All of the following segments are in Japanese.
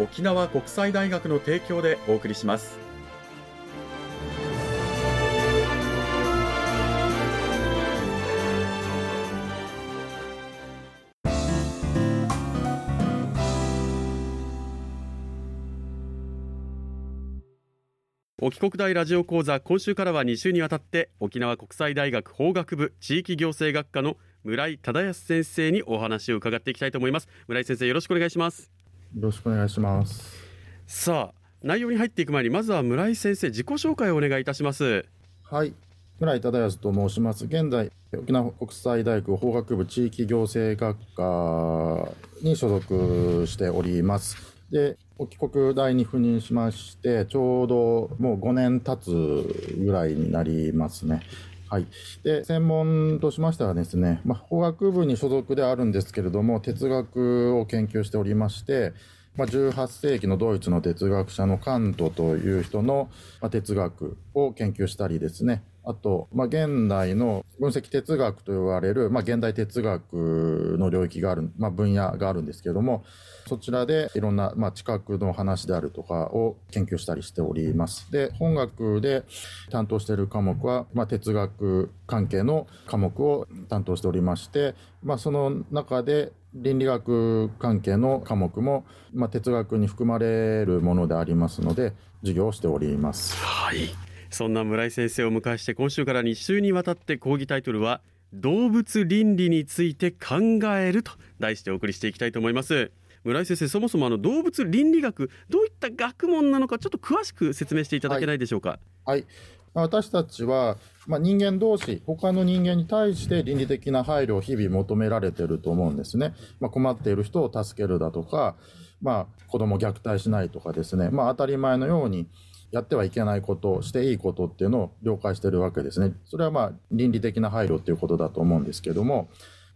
沖縄国際大学の提供でお送りします。沖国大ラジオ講座今週からは2週にわたって沖縄国際大学法学部地域行政学科の村井忠康先生にお話を伺っていきたいと思います。村井先生よろしくお願いします。ろしくお願いします。さあ内容に入っていく前にまずは村井先生自己紹介をお願いいたします。はい。村井忠康と申します。現在沖縄国際大学法学部地域行政学科に所属しております。で沖国大に赴任しましてちょうどもう5年経つぐらいになりますねはい、で専門としましてはですね、まあ、法学部に所属であるんですけれども哲学を研究しておりましてまあ、18世紀のドイツの哲学者のカントという人の哲学を研究したりですねあと、まあ、現代の分析哲学と言われる、まあ、現代哲学の領域がある、まあ、分野があるんですけどもそちらでいろんな、まあ、知覚の話であるとかを研究したりしております。で、本学で担当している科目は、まあ、哲学関係の科目を担当しておりまして、まあ、その中で倫理学関係の科目も、まあ、哲学に含まれるものでありますので、授業をしております。はい。そんな村井先生を迎えして今週から2週にわたって講義タイトルは動物倫理について考えると題してお送りしていきたいと思います村井先生そもそもあの動物倫理学どういった学問なのかちょっと詳しく説明していただけないでしょうか？はい、はい、私たちは、まあ、人間同士、他の人間に対して倫理的な配慮を日々求められていると思うんですね。まあ、困っている人を助けるだとか、まあ、子供虐待しないとかですね、まあ、当たり前のようにやってはいけないこと、していいことっていうのを了解しているわけですね。それはまあ、倫理的な配慮っていうことだと思うんですけども、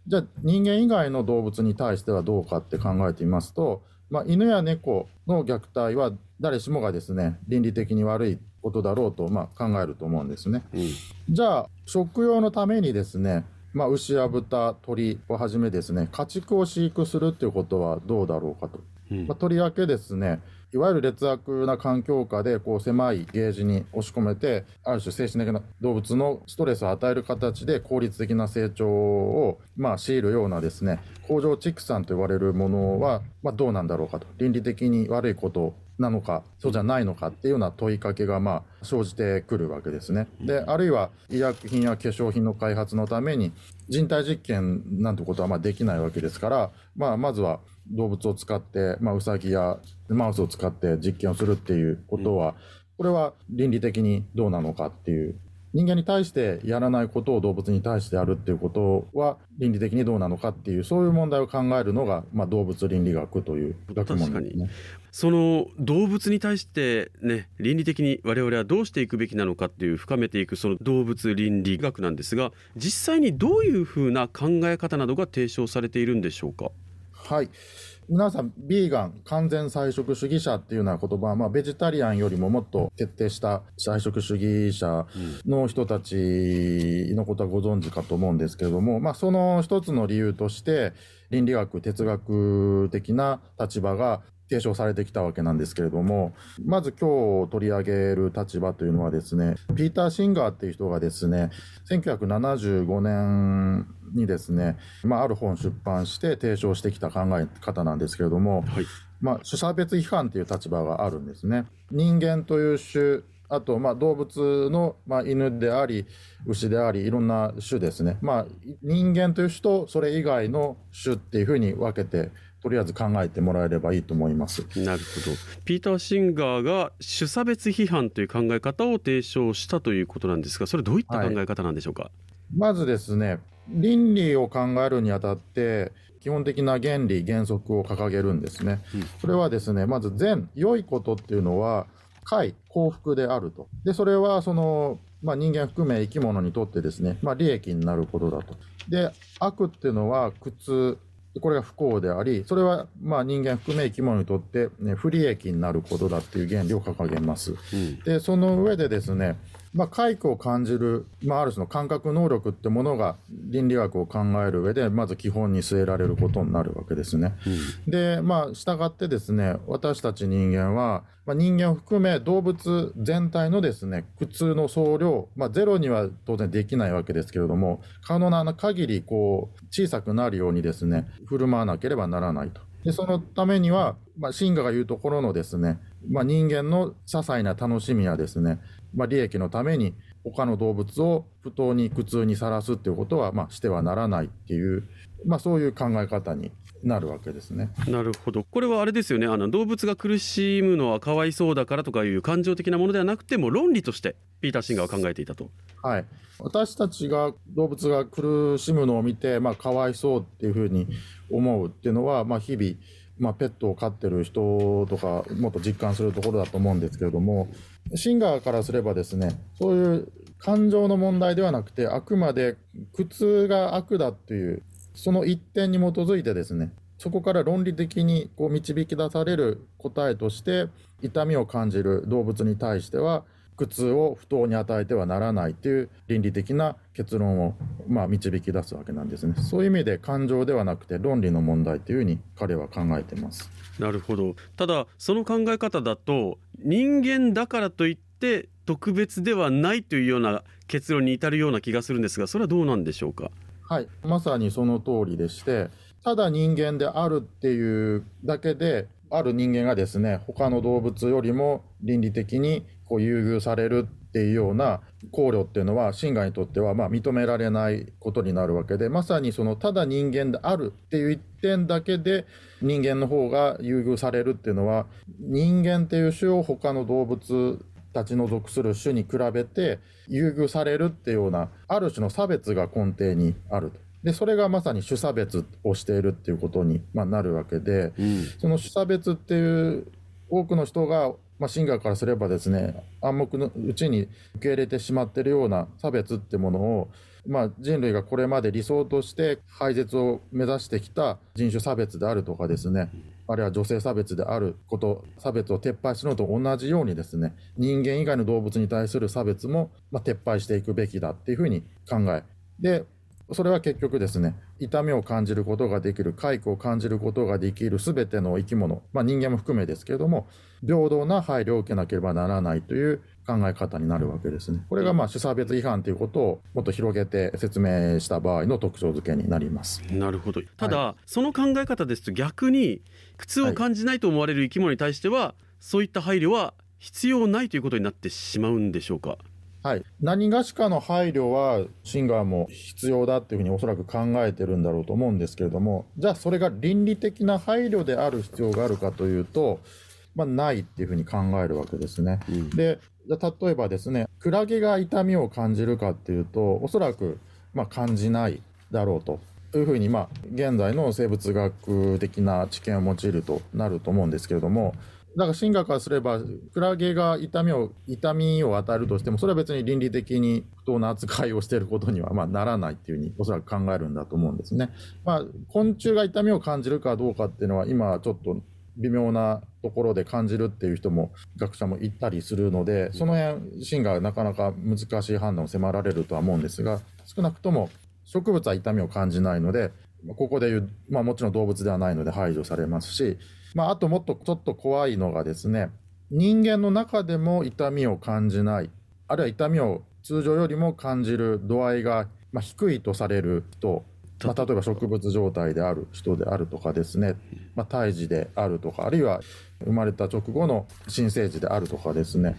じゃあ人間以外の動物に対してはどうかって考えてみますと、まあ、犬や猫の虐待は誰しもがですね倫理的に悪いことだろうと、まあ、考えると思うんですね。うん、じゃあ食用のためにですね、まあ、牛や豚鳥をはじめですね家畜を飼育するっていうことはどうだろうかと。うん、まあ、とりわけですねいわゆる劣悪な環境下でこう狭いゲージに押し込めてある種精神的な動物のストレスを与える形で効率的な成長をまあ強いるようなですね工場畜産と言われるものはまあどうなんだろうかと。倫理的に悪いことなのかそうじゃないのかっていうような問いかけがまあ生じてくるわけですね。であるいは医薬品や化粧品の開発のために人体実験なんてことはまあできないわけですから、まあ、まずは動物を使って、まあ、ウサギやマウスを使って実験をするっていうことは、これは倫理的にどうなのかっていう人間に対してやらないことを動物に対してやるっていうことは倫理的にどうなのかっていうそういう問題を考えるのが、まあ、動物倫理学という学問ですね。その動物に対してね倫理的に我々はどうしていくべきなのかっていう深めていくその動物倫理学なんですが実際にどういうふうな考え方などが提唱されているんでしょうか？はい皆さん、ビーガン、完全菜食主義者っていうような言葉は、まあ、ベジタリアンよりももっと徹底した菜食主義者の人たちのことはご存知かと思うんですけれども、まあ、その一つの理由として、倫理学、哲学的な立場が提唱されてきたわけなんですけれども、まず今日取り上げる立場というのはですね、ピーター・シンガーっていう人がですね、1975年にですね、まあ、ある本出版して提唱してきた考え方なんですけれども、はい、まあ、種差別批判という立場があるんですね。人間という種、あと、まあ、動物の、まあ、犬であり、牛であり、いろんな種ですね。まあ、人間という種と、それ以外の種っていうふうに分けて、とりあえず考えてもらえればいいと思います。なるほど。ピーター・シンガーが種差別批判という考え方を提唱したということなんですが、それどういった考え方なんでしょうか？まずですね、倫理を考えるにあたって、基本的な原理、原則を掲げるんですね。うんそれはですね、まず善、良いことっていうのは、快、幸福であると。で、それはその、まあ、人間含め生き物にとってですね、まあ、利益になることだと。で、悪っていうのは苦痛、これが不幸であり、それはまあ人間含め生き物にとって、ね、不利益になることだっていう原理を掲げます。うんで、その上でですね、まあ、快苦を感じる、まあ、ある種の感覚能力ってものが倫理学を考える上で、まず基本に据えられることになるわけですね。で、まあ、従ってですね、私たち人間は、まあ、人間を含め動物全体のですね、苦痛の総量、まあ、ゼロには当然できないわけですけれども、可能な限り、こう、小さくなるようにですね、振る舞わなければならないと。で、そのためには、まあ、シンガが言うところのですね、まあ、人間の些細な楽しみやですね、まあ、利益のために他の動物を不当に苦痛にさらすっていうことは、まあ、してはならないっていう、まあ、そういう考え方になるわけですね。なるほど。これはあれですよね。あの動物が苦しむのはかわいそうだからとかいう感情的なものではなくても論理としてピーター・シンガーは考えていたと。はい、私たちが動物が苦しむのを見て、まあ、かわいそうっていうふうに思うっていうのは、まあ、日々、まあ、ペットを飼ってる人とかもっと実感するところだと思うんですけれどもシンガーからすればですねそういう感情の問題ではなくてあくまで苦痛が悪だっていうその一点に基づいてですねそこから論理的にこう導き出される答えとして痛みを感じる動物に対しては苦痛を不当に与えてはならないという倫理的な結論を、まあ、導き出すわけなんですね。そういう意味で感情ではなくて論理の問題というふうに彼は考えています。なるほど。ただその考え方だと人間だからといって特別ではないというような結論に至るような気がするんですが、それはどうなんでしょうか？はい、まさにその通りでして、ただ人間であるっていうだけで、ある人間がですね、他の動物よりも倫理的にこう優遇されるっていうような考慮っていうのは、シンガーにとってはま認められないことになるわけで、まさにそのただ人間であるっていう一点だけで、人間の方が優遇されるっていうのは、人間っていう種を他の動物たちの属する種に比べて優遇されるっていうようなある種の差別が根底にあると。でそれがまさに種差別をしているっていうことに、まあ、なるわけでうん。その種差別っていう多くの人が、まあ、シンガーからすればですね暗黙のうちに受け入れてしまっているような差別ってものを、まあ、人類がこれまで理想として廃絶を目指してきた人種差別であるとかですねあるいは女性差別であること、差別を撤廃するのと同じようにですね、人間以外の動物に対する差別も、まあ、撤廃していくべきだっていうふうに考え。で、それは結局ですね、痛みを感じることができる、快苦を感じることができるすべての生き物、まあ、人間も含めですけれども、平等な配慮を受けなければならないという考え方になるわけですね。これがまあ種差別違反ということをもっと広げて説明した場合の特徴付けになります。なるほど。ただ、その考え方ですと逆に苦痛を感じないと思われる生き物に対しては、そういった配慮は必要ないということになってしまうんでしょうか？はい、何がしかの配慮はシンガーも必要だっていうふうにおそらく考えてるんだろうと思うんですけれどもじゃあそれが倫理的な配慮である必要があるかというと、まあ、ないっていうふうに考えるわけですね。うんでじゃあ例えばですねクラゲが痛みを感じるかっていうとおそらくまあ感じないだろうと。いうふうに、まあ、現在の生物学的な知見を用いるとなると思うんですけれども、だから進化からすれば、クラゲが痛みを、痛みを与えるとしても、それは別に倫理的に不当な扱いをしていることには、まあ、ならないっていうふうに、おそらく考えるんだと思うんですね。まあ、昆虫が痛みを感じるかどうかっていうのは、今ちょっと微妙なところで感じるっていう人も、学者もいたりするので、その辺、シンがなかなか難しい判断を迫られるとは思うんですが、少なくとも植物は痛みを感じないので、ここでいう、まあもちろん動物ではないので排除されますし、まああともっとちょっと怖いのがですね、人間の中でも痛みを感じない、あるいは痛みを通常よりも感じる度合いが、ま、低いとされる人、まあ、例えば植物状態である人であるとかですね、まあ、胎児であるとか、あるいは生まれた直後の新生児であるとかですね、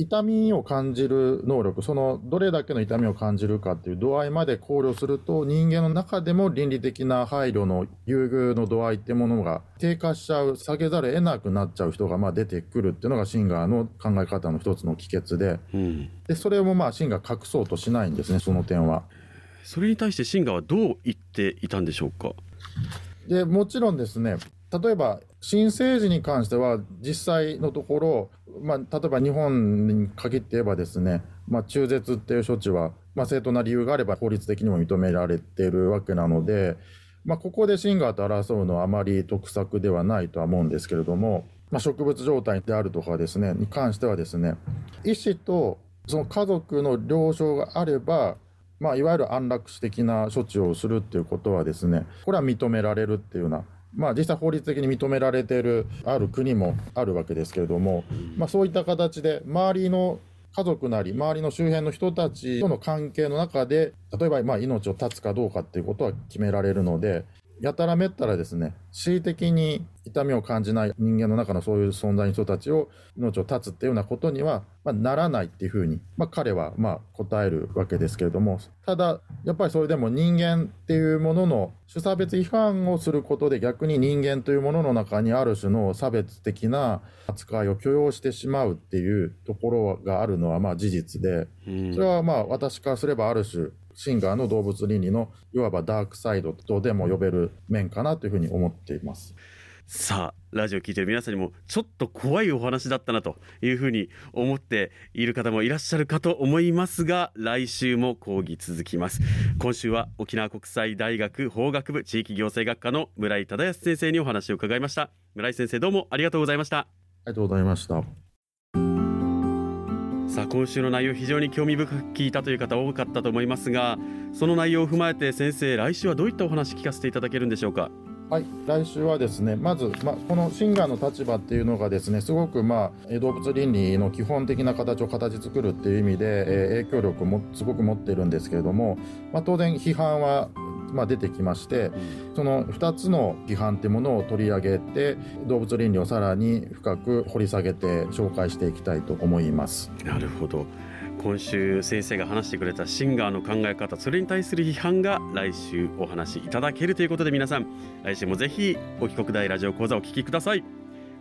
痛みを感じる能力、そのどれだけの痛みを感じるかっていう度合いまで考慮すると、人間の中でも倫理的な配慮の優遇の度合いってものが低下しちゃう、下げざるを得なくなっちゃう人がまあ出てくるっていうのがシンガーの考え方の一つの帰結で、うん、でそれもまあシンガー隠そうとしないんですね、その点は。それに対してシンガーはどう言っていたんでしょうか？でもちろんですね、例えば新生児に関しては、実際のところ、まあ、例えば日本に限って言えばですね、まあ、中絶っていう処置は、まあ、正当な理由があれば法律的にも認められているわけなので、まあ、ここでシンガーと争うのはあまり得策ではないとは思うんですけれども、まあ、植物状態であるとかですね、に関してはですね、医師とその家族の了承があれば、まあ、いわゆる安楽死的な処置をするっていうことはですね、これは認められるっていうようなまあ、実際法律的に認められているある国もあるわけですけれども、まあ、そういった形で周りの家族なり周りの周辺の人たちとの関係の中で例えばまあ命を絶つかどうかっていうことは決められるのでやたらめったらですね恣意的に痛みを感じない人間の中のそういう存在の人たちを命を絶つっていうようなことには、まあ、ならないっていうふうに、まあ、彼はまあ答えるわけですけれどもただやっぱりそれでも人間っていうものの種差別違反をすることで逆に人間というものの中にある種の差別的な扱いを許容してしまうっていうところがあるのはまあ事実でそれはまあ私からすればある種シンガーの動物倫理のいわばダークサイドとでも呼べる面かなというふうに思っています。さあラジオ聞いてる皆さんにもちょっと怖いお話だったなというふうに思っている方もいらっしゃるかと思いますが来週も講義続きます。今週は沖縄国際大学法学部地域行政学科の村井忠康先生にお話を伺いました。村井先生どうもありがとうございました。ありがとうございましたさあ今週の内容非常に興味深く聞いたという方多かったと思いますがその内容を踏まえて先生来週はどういったお話聞かせていただけるんでしょうか？はい、来週はですね、まず、ま、このシンガーの立場っていうのがですね、すごく、まあ、動物倫理の基本的な形を形作るっていう意味で、えー、影響力もすごく持ってるんですけれども、まあ、当然批判はまあ、出てきまして、その2つの批判っていうものを取り上げて動物倫理をさらに深く掘り下げて紹介していきたいと思います。なるほど。今週先生が話してくれたシンガーの考え方それに対する批判が来週お話しいただけるということで皆さん来週もぜひ沖国大ラジオ講座をお聞きください。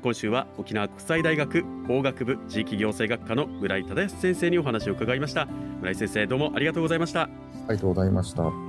今週は沖縄国際大学法学部地域行政学科の村井忠康先生にお話を伺いました。村井先生どうもありがとうございました。ありがとうございました